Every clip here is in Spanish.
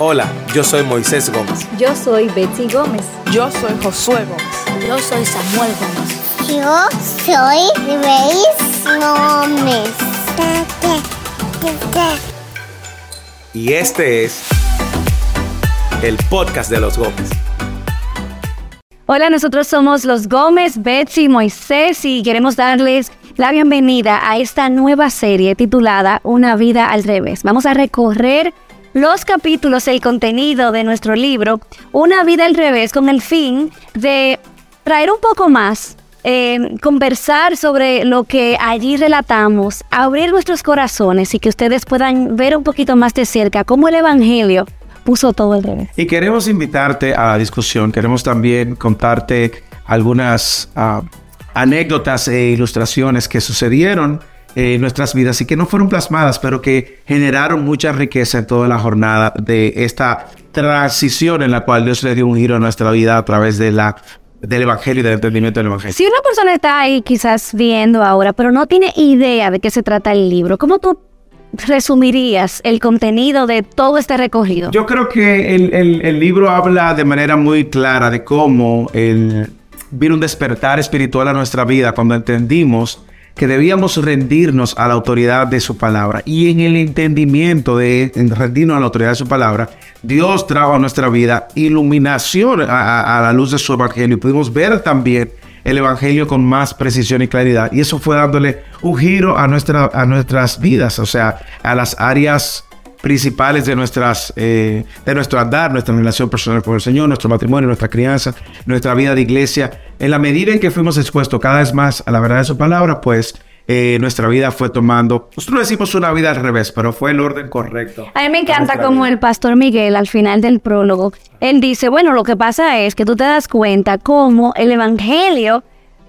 Hola, yo soy Moisés Gómez. Yo soy Betsy Gómez. Yo soy Josué Gómez. Yo soy Samuel Gómez. Yo soy Grace Gómez. Y este es el podcast de los Gómez. Hola, nosotros somos los Gómez, Betsy, Moisés y queremos darles la bienvenida a esta nueva serie titulada Una vida al revés. Vamos a recorrer los capítulos, el contenido de nuestro libro Una vida al revés con el fin de traer un poco más, eh, conversar sobre lo que allí relatamos, abrir nuestros corazones y que ustedes puedan ver un poquito más de cerca cómo el Evangelio puso todo al revés. Y queremos invitarte a la discusión, queremos también contarte algunas uh, anécdotas e ilustraciones que sucedieron en nuestras vidas y que no fueron plasmadas, pero que generaron mucha riqueza en toda la jornada de esta transición en la cual Dios le dio un giro a nuestra vida a través de la del evangelio y del entendimiento del evangelio. Si una persona está ahí quizás viendo ahora, pero no tiene idea de qué se trata el libro, ¿cómo tú resumirías el contenido de todo este recogido? Yo creo que el, el, el libro habla de manera muy clara de cómo el, vino un despertar espiritual a nuestra vida cuando entendimos que debíamos rendirnos a la autoridad de su palabra. Y en el entendimiento de rendirnos a la autoridad de su palabra, Dios trajo a nuestra vida iluminación a, a la luz de su evangelio. Y pudimos ver también el evangelio con más precisión y claridad. Y eso fue dándole un giro a, nuestra, a nuestras vidas, o sea, a las áreas principales de nuestras eh, de nuestro andar, nuestra relación personal con el Señor, nuestro matrimonio, nuestra crianza, nuestra vida de iglesia. En la medida en que fuimos expuestos cada vez más a la verdad de su palabra, pues eh, nuestra vida fue tomando, nosotros decimos una vida al revés, pero fue el orden correcto. A mí me encanta como vida. el pastor Miguel al final del prólogo, él dice, bueno, lo que pasa es que tú te das cuenta cómo el Evangelio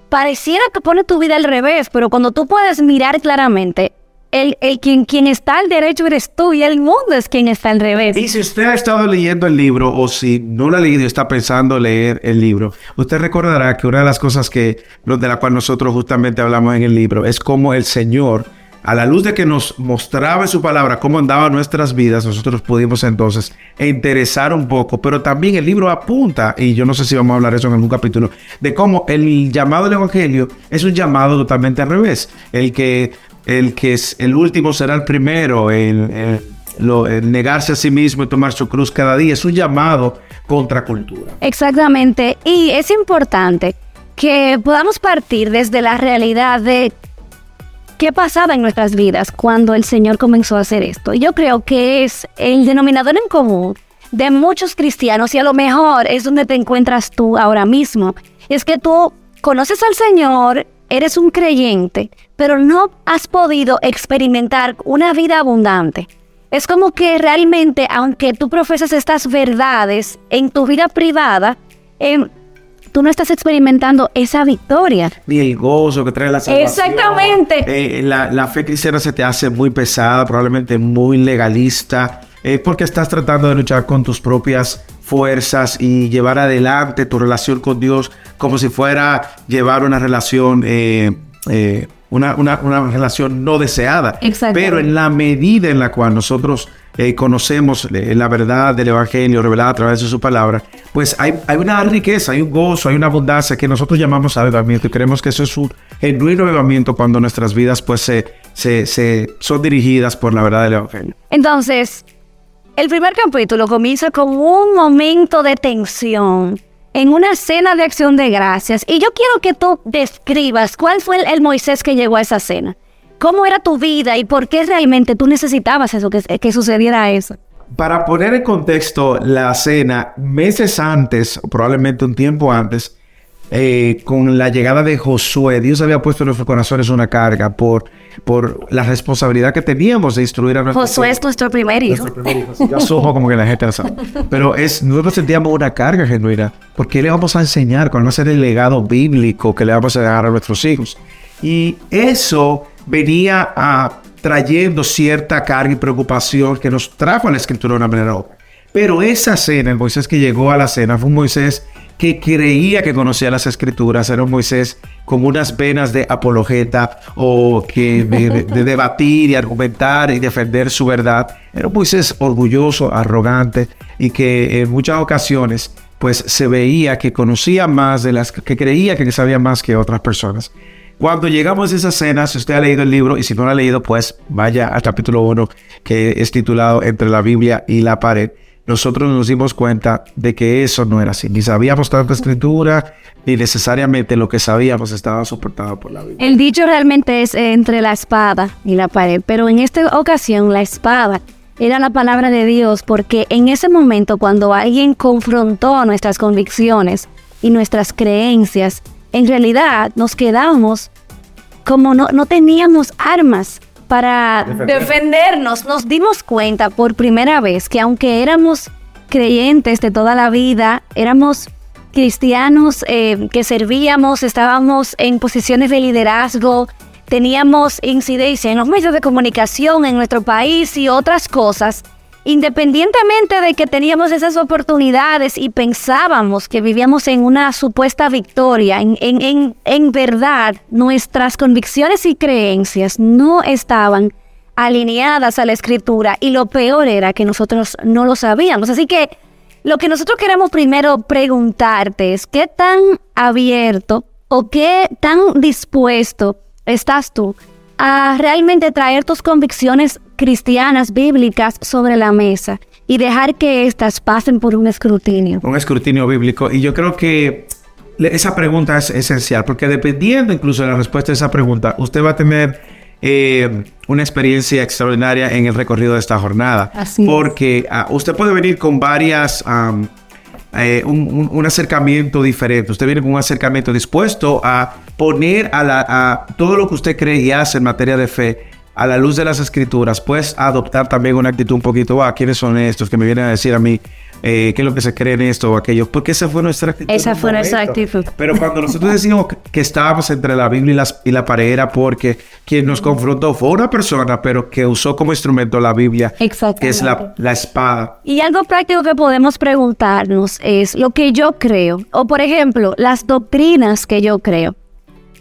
pareciera que pone tu vida al revés, pero cuando tú puedes mirar claramente, el, el quien, quien, está al derecho eres tú y el mundo es quien está al revés. Y si usted ha estado leyendo el libro o si no lo ha leído y está pensando leer el libro, usted recordará que una de las cosas que, de la cual nosotros justamente hablamos en el libro es cómo el Señor, a la luz de que nos mostraba en su palabra cómo andaban nuestras vidas, nosotros pudimos entonces interesar un poco, pero también el libro apunta, y yo no sé si vamos a hablar eso en algún capítulo, de cómo el llamado del Evangelio es un llamado totalmente al revés. El que el que es el último será el primero, el, el, negarse a sí mismo y tomar su cruz cada día. Es un llamado contra cultura. Exactamente. Y es importante que podamos partir desde la realidad de qué pasaba en nuestras vidas cuando el Señor comenzó a hacer esto. Yo creo que es el denominador en común de muchos cristianos y a lo mejor es donde te encuentras tú ahora mismo. Es que tú conoces al Señor, eres un creyente, pero no has podido experimentar una vida abundante. Es como que realmente, aunque tú profesas estas verdades en tu vida privada, eh, tú no estás experimentando esa victoria. Ni el gozo que trae la salvación. Exactamente. Eh, la, la, fe cristiana se te hace muy pesada, probablemente muy legalista, eh, porque estás tratando de luchar con tus propias fuerzas y llevar adelante tu relación con Dios como si fuera llevar una relación, eh, eh, una, una, una, relación no deseada. Pero en la medida en la cual nosotros eh, conocemos la verdad del Evangelio revelada a través de su palabra, pues hay, hay, una riqueza, hay un gozo, hay una abundancia que nosotros llamamos avivamiento y creemos que eso es un genuino avivamiento cuando nuestras vidas pues se, se, se son dirigidas por la verdad del Evangelio. Entonces, el primer capítulo comienza con un momento de tensión en una cena de acción de gracias. Y yo quiero que tú describas cuál fue el, Moisés que llegó a esa cena. ¿Cómo era tu vida y por qué realmente tú necesitabas eso, que, que sucediera eso? Para poner en contexto la cena, meses antes, probablemente un tiempo antes, eh, con la llegada de Josué, Dios había puesto en nuestros corazones una carga por, por la responsabilidad que teníamos de instruir a nuestros Josué es nuestro primer hijo. Nuestro primer hijo. Como que la gente lo sabe. Pero es, nosotros sentíamos una carga genuina. porque le vamos a enseñar? ¿Cuál va a ser el legado bíblico que le vamos a dejar a nuestros hijos? Y eso venía a, trayendo cierta carga y preocupación que nos trajo a la escritura de una manera u otra. Pero esa cena, el Moisés que llegó a la cena, fue un Moisés que creía que conocía las escrituras, era un Moisés con unas venas de apologeta o que de, de debatir y argumentar y defender su verdad. Era un Moisés orgulloso, arrogante y que en muchas ocasiones pues se veía que conocía más de las que creía que sabía más que otras personas. Cuando llegamos a esa escena, si usted ha leído el libro y si no lo ha leído, pues vaya al capítulo 1 que es titulado Entre la Biblia y la pared. Nosotros nos dimos cuenta de que eso no era así. Ni sabíamos tanta escritura, ni necesariamente lo que sabíamos estaba soportado por la Biblia. El dicho realmente es eh, entre la espada y la pared, pero en esta ocasión la espada era la palabra de Dios porque en ese momento cuando alguien confrontó nuestras convicciones y nuestras creencias, en realidad nos quedamos como no, no teníamos armas para defendernos. Nos dimos cuenta por primera vez que aunque éramos creyentes de toda la vida, éramos cristianos eh, que servíamos, estábamos en posiciones de liderazgo, teníamos incidencia en los medios de comunicación en nuestro país y otras cosas, independientemente de que teníamos esas oportunidades y pensábamos que vivíamos en una supuesta victoria, en, en, en, verdad nuestras convicciones y creencias no estaban alineadas a la escritura y lo peor era que nosotros no lo sabíamos. Así que lo que nosotros queremos primero preguntarte es qué tan abierto o qué tan dispuesto estás tú a realmente traer tus convicciones cristianas, bíblicas sobre la mesa y dejar que éstas pasen por un escrutinio. Un escrutinio bíblico. Y yo creo que esa pregunta es esencial, porque dependiendo incluso de la respuesta a esa pregunta, usted va a tener eh, una experiencia extraordinaria en el recorrido de esta jornada. Así porque ah, usted puede venir con varias eh, un, acercamiento diferente. Usted viene con un acercamiento dispuesto a poner a, la, a todo lo que usted cree y hace en materia de fe a la luz de las escrituras, pues adoptar también una actitud un poquito, ah, ¿quiénes son estos que me vienen a decir a mí eh, qué es lo que se cree en esto o aquello? Porque esa fue nuestra actitud. Esa fue nuestra actitud. Pero cuando nosotros decimos que estábamos entre la Biblia y, las, y la pared era porque quien nos confrontó fue una persona, pero que usó como instrumento la Biblia, que es la, la espada. Y algo práctico que podemos preguntarnos es lo que yo creo, o por ejemplo, las doctrinas que yo creo.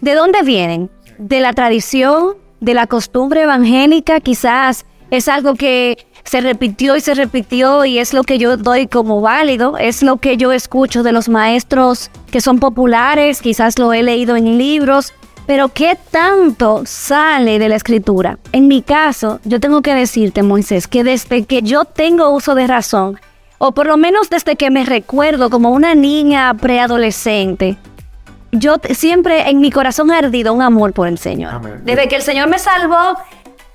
¿De dónde vienen? ¿De la tradición? de la costumbre evangélica, quizás es algo que se repitió y se repitió y es lo que yo doy como válido, es lo que yo escucho de los maestros que son populares, quizás lo he leído en libros, pero ¿qué tanto sale de la escritura? En mi caso, yo tengo que decirte, Moisés, que desde que yo tengo uso de razón, o por lo menos desde que me recuerdo como una niña preadolescente, yo siempre en mi corazón ha ardido un amor por el Señor. Desde que el Señor me salvó,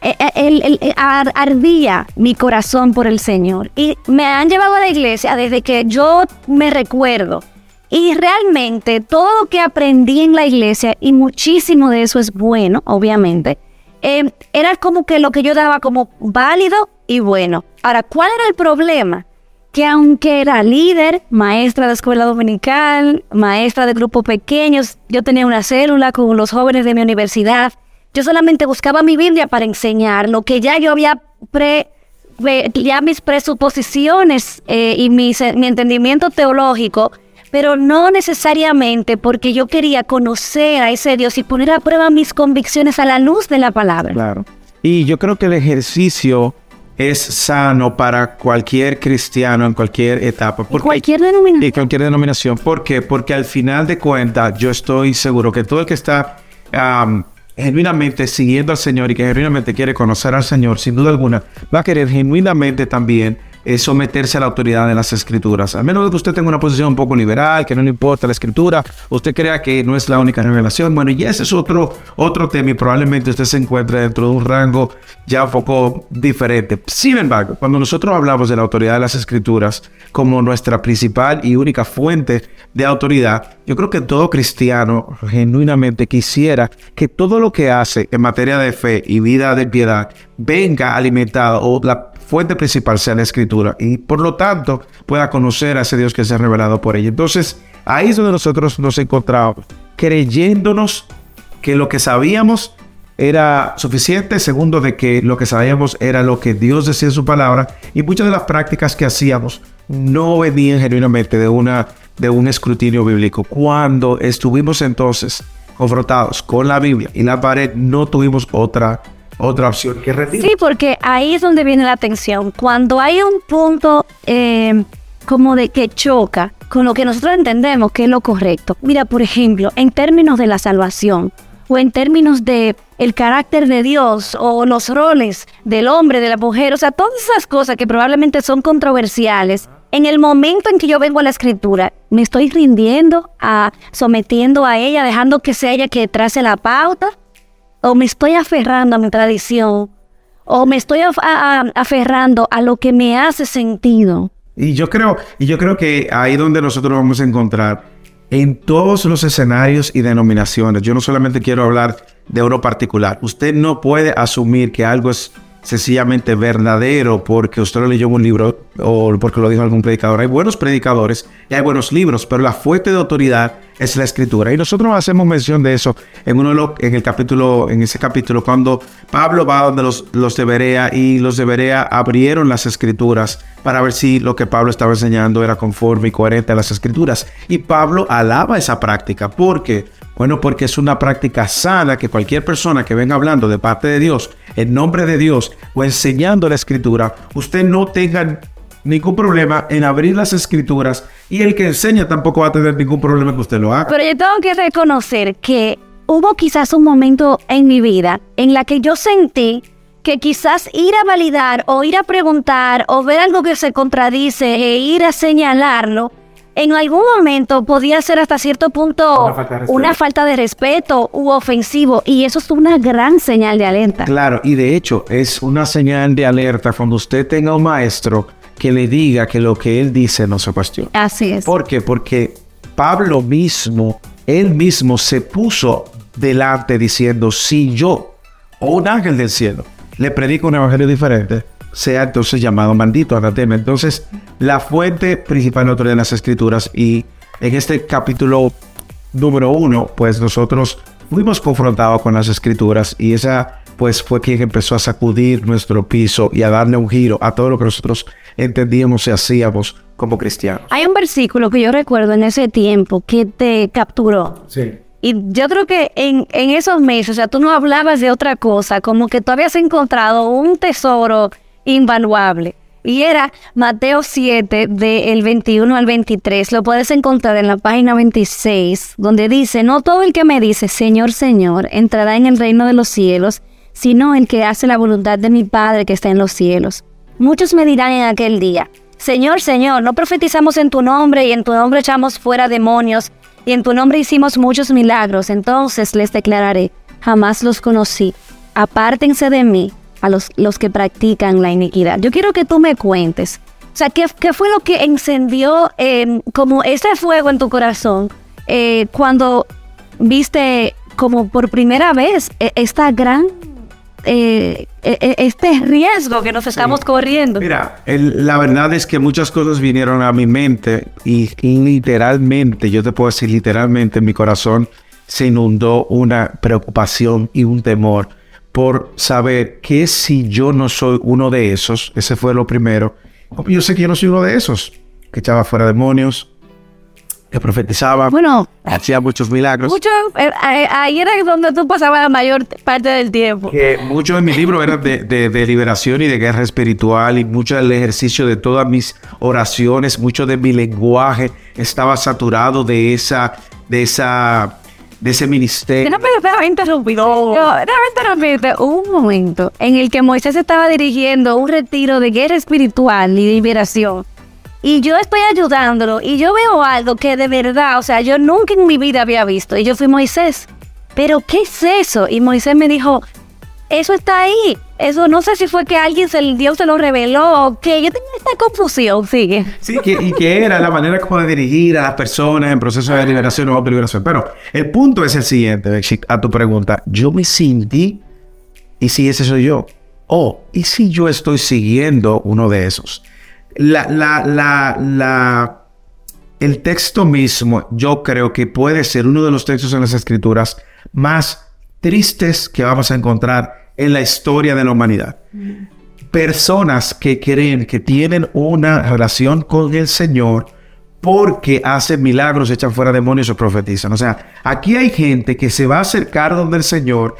eh, eh, eh, ardía mi corazón por el Señor. Y me han llevado a la iglesia desde que yo me recuerdo. Y realmente todo lo que aprendí en la iglesia, y muchísimo de eso es bueno, obviamente, era como que lo que yo daba como válido y bueno. Ahora, ¿cuál era el problema? que aunque era líder, maestra de escuela dominical, maestra de grupos pequeños, yo tenía una célula con los jóvenes de mi universidad, yo solamente buscaba mi Biblia para enseñar lo que ya yo había pre, ya mis presuposiciones eh, y mi, mi entendimiento teológico, pero no necesariamente porque yo quería conocer a ese Dios y poner a prueba mis convicciones a la luz de la palabra. Claro. Y yo creo que el ejercicio es sano para cualquier cristiano en cualquier etapa. Porque, cualquier denominación. Y cualquier denominación. ¿Por qué? Porque al final de cuentas yo estoy seguro que todo el que está genuinamente siguiendo al Señor y que genuinamente quiere conocer al Señor, sin duda alguna, va a querer genuinamente también es someterse a la autoridad de las escrituras. A menos que usted tenga una posición un poco liberal, que no le importa la escritura, usted crea que no es la única revelación. Bueno, y ese es otro, otro tema y probablemente usted se encuentre dentro de un rango ya un poco diferente. Sin embargo, cuando nosotros hablamos de la autoridad de las escrituras como nuestra principal y única fuente de autoridad, yo creo que todo cristiano genuinamente quisiera que todo lo que hace en materia de fe y vida de piedad venga alimentado o la fuente principal sea la escritura y por lo tanto pueda conocer a ese Dios que se ha revelado por ella. Entonces, ahí es donde nosotros nos encontramos, creyéndonos que lo que sabíamos era suficiente, segundo de que lo que sabíamos era lo que Dios decía en su palabra y muchas de las prácticas que hacíamos no venían genuinamente de una de un escrutinio bíblico. Cuando estuvimos entonces confrontados con la Biblia y la pared, no tuvimos otra, otra opción que rendir. Sí, porque ahí es donde viene la tensión. Cuando hay un punto eh, como de que choca con lo que nosotros entendemos que es lo correcto. Mira, por ejemplo, en términos de la salvación o en términos de el carácter de Dios o los roles del hombre, de la mujer, o sea, todas esas cosas que probablemente son controversiales. En el momento en que yo vengo a la escritura, me estoy rindiendo, a, sometiendo a ella, dejando que sea ella que trace la pauta, o me estoy aferrando a mi tradición, o me estoy aferrando a lo que me hace sentido. Y yo creo, y yo creo que ahí donde nosotros vamos a encontrar en todos los escenarios y denominaciones. Yo no solamente quiero hablar de uno particular. Usted no puede asumir que algo es sencillamente verdadero porque usted lo leyó en un libro o porque lo dijo algún predicador. Hay buenos predicadores y hay buenos libros, pero la fuente de autoridad es la escritura. Y nosotros hacemos mención de eso en uno de los- en el capítulo, en ese capítulo, cuando Pablo va donde los, los de Berea y los de Berea abrieron las escrituras para ver si lo que Pablo estaba enseñando era conforme y coherente a las escrituras. Y Pablo alaba esa práctica. ¿Por qué? Bueno, porque es una práctica sana que cualquier persona que venga hablando de parte de Dios, en nombre de Dios o enseñando la escritura, usted no tenga ningún problema en abrir las escrituras y el que enseña tampoco va a tener ningún problema que usted lo haga. Pero yo tengo que reconocer que hubo quizás un momento en mi vida en la que yo sentí que quizás ir a validar o ir a preguntar o ver algo que se contradice e ir a señalarlo, en algún momento podía ser hasta cierto punto Una falta de respeto. una falta de respeto u ofensivo y eso es una gran señal de alerta. Claro, y de hecho es una señal de alerta cuando usted tenga un maestro que le diga que lo que él dice no se cuestiona. Así es. ¿Por qué? Porque Pablo mismo, él mismo se puso delante diciendo, si yo o un ángel del cielo le predico un evangelio diferente, sea entonces llamado maldito, anatema. Entonces, la fuente principal de autoridad de las escrituras y en este capítulo número uno, pues nosotros fuimos confrontados con las escrituras y esa pues fue quien empezó a sacudir nuestro piso y a darle un giro a todo lo que nosotros entendíamos y hacíamos como cristianos. Hay un versículo que yo recuerdo en ese tiempo que te capturó. Sí. Y yo creo que en, en esos meses, o sea, tú no hablabas de otra cosa, como que tú habías encontrado un tesoro invaluable. Y era Mateo 7, del 21 al 23. Lo puedes encontrar en la página 26, donde dice, no todo el que me dice, Señor, Señor, entrará en el reino de los cielos, sino el que hace la voluntad de mi Padre que está en los cielos. Muchos me dirán en aquel día, Señor, Señor, no profetizamos en tu nombre y en tu nombre echamos fuera demonios y en tu nombre hicimos muchos milagros. Entonces les declararé, jamás los conocí. Apártense de mí a los, los que practican la iniquidad. Yo quiero que tú me cuentes. O sea, ¿qué, qué fue lo que encendió eh, como ese fuego en tu corazón eh, cuando viste como por primera vez eh, esta gran, eh, eh, eh, este riesgo que nos estamos corriendo? Mira, el- la verdad es que muchas cosas vinieron a mi mente y, y literalmente, yo te puedo decir literalmente, en mi corazón se inundó una preocupación y un temor por saber que si yo no soy uno de esos, ese fue lo primero. Yo sé que yo no soy uno de esos, que echaba fuera demonios, que profetizaba, Bueno, hacía muchos milagros. mucho, eh, ahí era donde tú pasabas la mayor parte del tiempo. que mucho de mi libro era de, de- de liberación y de guerra espiritual y mucho del ejercicio de todas mis oraciones, mucho de mi lenguaje estaba saturado de esa, de esa, de ese ministerio. Interrumpir. Yo, déjame interrumpirte. Hubo un momento en el que Moisés estaba dirigiendo un retiro de guerra espiritual y de liberación. Y yo estoy ayudándolo y yo veo algo que de verdad, o sea, yo nunca en mi vida había visto. Y yo fui Moisés, ¿pero qué es eso? Y Moisés me dijo, eso está ahí. Eso no sé si fue que alguien, se, Dios se lo reveló o qué. Yo tenía esta confusión, sigue. Sí, que, y que era la manera como de dirigir a las personas en proceso de liberación o liberación. Pero el punto es el siguiente, a tu pregunta. Yo me sentí, ¿y si ese soy yo? O, ¿y si yo estoy siguiendo uno de esos? La, la, la, la, el texto mismo, yo creo que puede ser uno de los textos en las escrituras más tristes que vamos a encontrar en la historia de la humanidad personas que creen que tienen una relación con el Señor porque hacen milagros, echan fuera demonios o profetizan. O sea, aquí hay gente que se va a acercar donde el Señor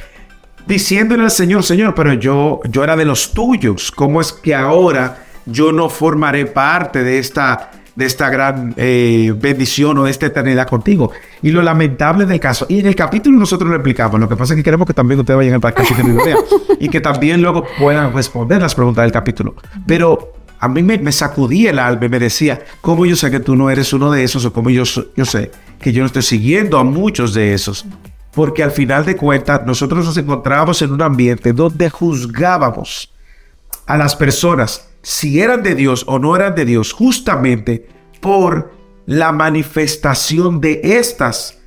diciéndole al Señor, Señor, pero yo, yo era de los tuyos. ¿Cómo es que ahora yo no formaré parte de esta, de esta gran eh, bendición o de esta eternidad contigo? Y lo lamentable del caso, y en el capítulo nosotros lo explicamos, lo que pasa es que queremos que también ustedes vayan al capítulo y lo vean, y que también luego puedan responder las preguntas del capítulo. Pero a mí me, me sacudía el alma y me decía, ¿cómo yo sé que tú no eres uno de esos? O cómo yo, yo sé que yo no estoy siguiendo a muchos de esos. Porque al final de cuentas nosotros nos encontrábamos en un ambiente donde juzgábamos a las personas si eran de Dios o no eran de Dios justamente por la manifestación de estas.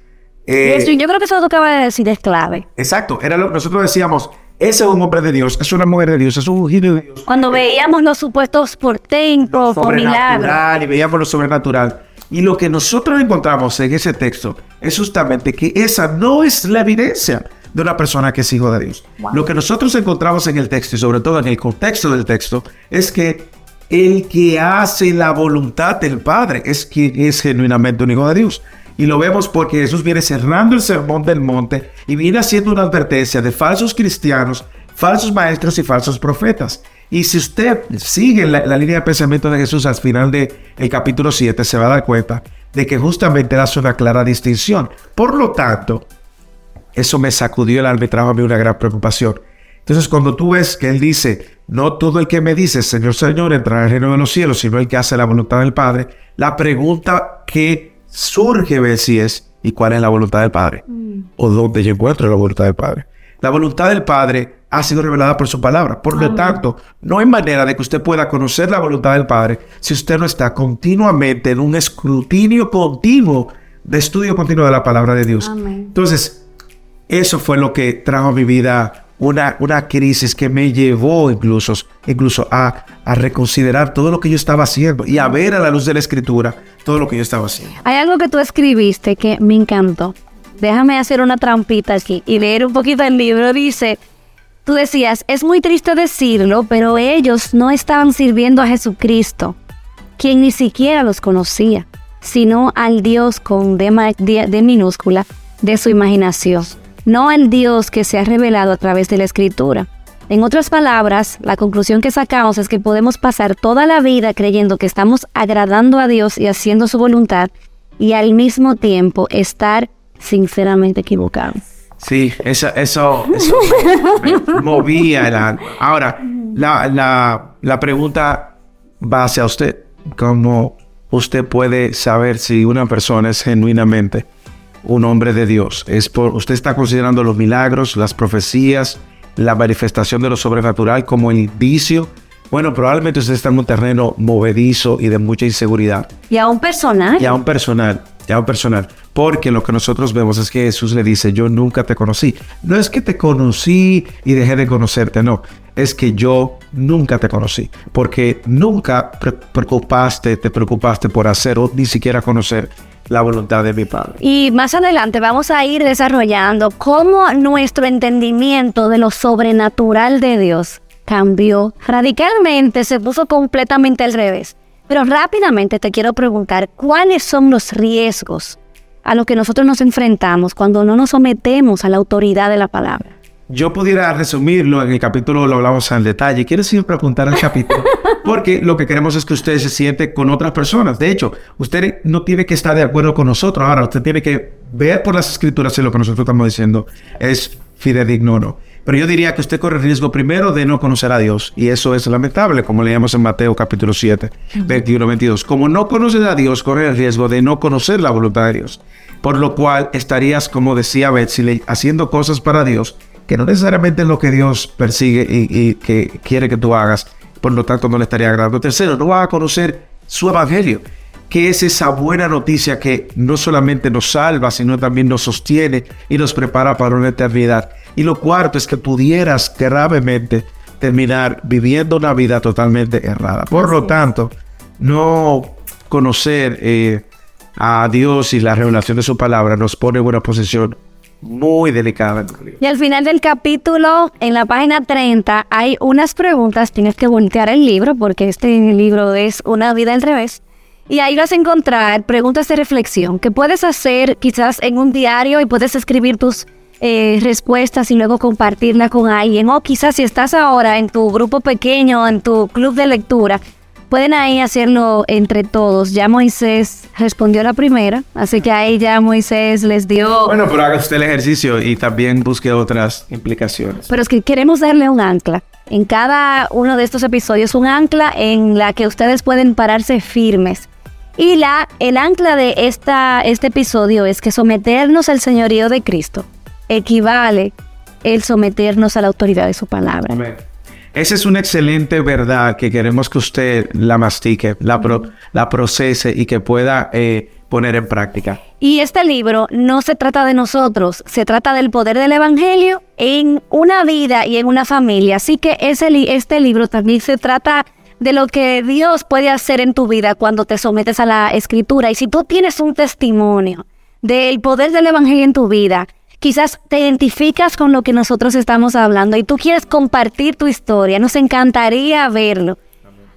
eh, Eso, yo creo que eso que tú acabas de decir es clave. exacto, era lo que nosotros decíamos, ese es un hombre de Dios, es una mujer de Dios, es un ungido de Dios. Cuando veíamos los supuestos portentos o milagros. y veíamos lo sobrenatural. Y lo que nosotros encontramos en ese texto es justamente que esa no es la evidencia de una persona que es hijo de Dios. Lo que nosotros encontramos en el texto y sobre todo en el contexto del texto es que el que hace la voluntad del Padre es quien es genuinamente un hijo de Dios. Y lo vemos porque Jesús viene cerrando el sermón del monte y viene haciendo una advertencia de falsos cristianos, falsos maestros y falsos profetas. Y si usted sigue la, la línea de pensamiento de Jesús al final del capítulo 7, se va a dar cuenta de que justamente hace una clara distinción. Por lo tanto, eso me sacudió el alma y trajo a mí una gran preocupación. Entonces, cuando tú ves que él dice, no todo el que me dice, Señor, Señor, entrará en el reino de los cielos, sino el que hace la voluntad del Padre, la pregunta que surge si es, ¿y cuál es la voluntad del Padre? ¿O dónde yo encuentro la voluntad del Padre? La voluntad del Padre ha sido revelada por su palabra. Por lo tanto, no hay manera de que usted pueda conocer la voluntad del Padre si usted no está continuamente en un escrutinio continuo de estudio continuo de la palabra de Dios. Amén. Entonces, eso fue lo que trajo a mi vida una, una crisis que me llevó incluso, incluso a, a reconsiderar todo lo que yo estaba haciendo y a ver a la luz de la escritura todo lo que yo estaba haciendo. Hay algo que tú escribiste que me encantó. Déjame hacer una trampita aquí y leer un poquito el libro. Dice, tú decías, es muy triste decirlo, pero ellos no estaban sirviendo a Jesucristo, quien ni siquiera los conocía, sino al Dios con D, ma- D- D minúscula de su imaginación, no al Dios que se ha revelado a través de la Escritura. En otras palabras, la conclusión que sacamos es que podemos pasar toda la vida creyendo que estamos agradando a Dios y haciendo su voluntad y al mismo tiempo estar sinceramente equivocados. Sí, eso, eso, movía el. Ahora, la, la, la pregunta va hacia usted. ¿Cómo usted puede saber si una persona es genuinamente un hombre de Dios? Es por, usted está considerando los milagros, las profecías, la manifestación de lo sobrenatural como el indicio. Bueno, probablemente usted está en un terreno movedizo y de mucha inseguridad Y a un personaje. y a un personal, y a un personal, porque lo que nosotros vemos es que Jesús le dice, yo nunca te conocí. No es que te conocí y dejé de conocerte, no, es que yo nunca te conocí, porque nunca pre- preocupaste, te preocupaste por hacer o ni siquiera conocer la voluntad de mi Padre. Y más adelante vamos a ir desarrollando cómo nuestro entendimiento de lo sobrenatural de Dios cambió radicalmente, se puso completamente al revés. Pero rápidamente te quiero preguntar, ¿cuáles son los riesgos a los que nosotros nos enfrentamos cuando no nos sometemos a la autoridad de la palabra? Yo pudiera resumirlo en el capítulo, lo hablamos en detalle. Quiero siempre apuntar al capítulo, porque lo que queremos es que usted se siente con otras personas. De hecho, usted no tiene que estar de acuerdo con nosotros. Ahora, usted tiene que ver por las escrituras si lo que nosotros estamos diciendo es fidedigno o no. Pero yo diría que usted corre el riesgo primero de no conocer a Dios. Y eso es lamentable, como leíamos en Mateo capítulo 7, 21, 22. Como no conoces a Dios, corre el riesgo de no conocer la voluntad de Dios. Por lo cual estarías, como decía Betsy, haciendo cosas para Dios que no necesariamente es lo que Dios persigue y, y que quiere que tú hagas. Por lo tanto, no le estaría agradando. Tercero, no vas a conocer su evangelio, que es esa buena noticia que no solamente nos salva, sino también nos sostiene y nos prepara para una eternidad. Y lo cuarto es que pudieras gravemente terminar viviendo una vida totalmente errada. Por lo tanto, no conocer eh, a Dios y la revelación de su palabra nos pone en una posición muy delicada. Y al final del capítulo, en la página 30, hay unas preguntas. Tienes que voltear el libro porque este libro es una vida al revés. Y ahí vas a encontrar preguntas de reflexión que puedes hacer quizás en un diario y puedes escribir tus eh, respuestas y luego compartirla con alguien. O quizás si estás ahora en tu grupo pequeño, en tu club de lectura, pueden ahí hacerlo entre todos. Ya Moisés respondió la primera, así que ahí ya Moisés les dio... Bueno, pero haga usted el ejercicio y también busque otras implicaciones. Pero es que queremos darle un ancla. En cada uno de estos episodios, un ancla en la que ustedes pueden pararse firmes y la, el ancla de esta, este episodio es que someternos al señorío de Cristo equivale el someternos a la autoridad de su palabra. Esa es una excelente verdad que queremos que usted la mastique, la, la procese y que pueda eh, poner en práctica. Y este libro no se trata de nosotros, se trata del poder del Evangelio en una vida y en una familia. Así que ese, este libro también se trata de lo que Dios puede hacer en tu vida cuando te sometes a la escritura. Y si tú tienes un testimonio del poder del Evangelio en tu vida, quizás te identificas con lo que nosotros estamos hablando y tú quieres compartir tu historia, nos encantaría verlo.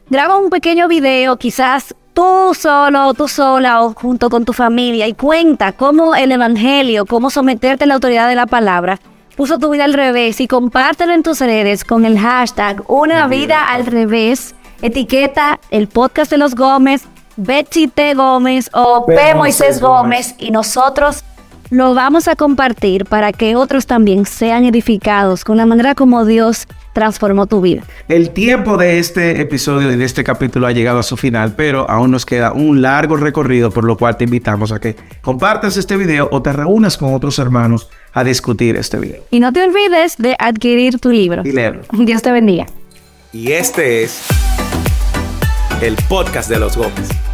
Graba un pequeño video, quizás tú solo, tú sola o junto con tu familia y cuenta cómo el Evangelio, cómo someterte a la autoridad de la palabra puso tu vida al revés y compártelo en tus redes con el hashtag Una vida al revés etiqueta el podcast de los Gómez, Betsy T. Gómez o P. Moisés Gómez y nosotros lo vamos a compartir para que otros también sean edificados con la manera como Dios transformó tu vida. El tiempo de este episodio y de este capítulo ha llegado a su final, pero aún nos queda un largo recorrido, por lo cual te invitamos a que compartas este video o te reúnas con otros hermanos a discutir este video. Y no te olvides de adquirir tu libro. Y leerlo. Dios te bendiga. Y este es el podcast de los Gómez.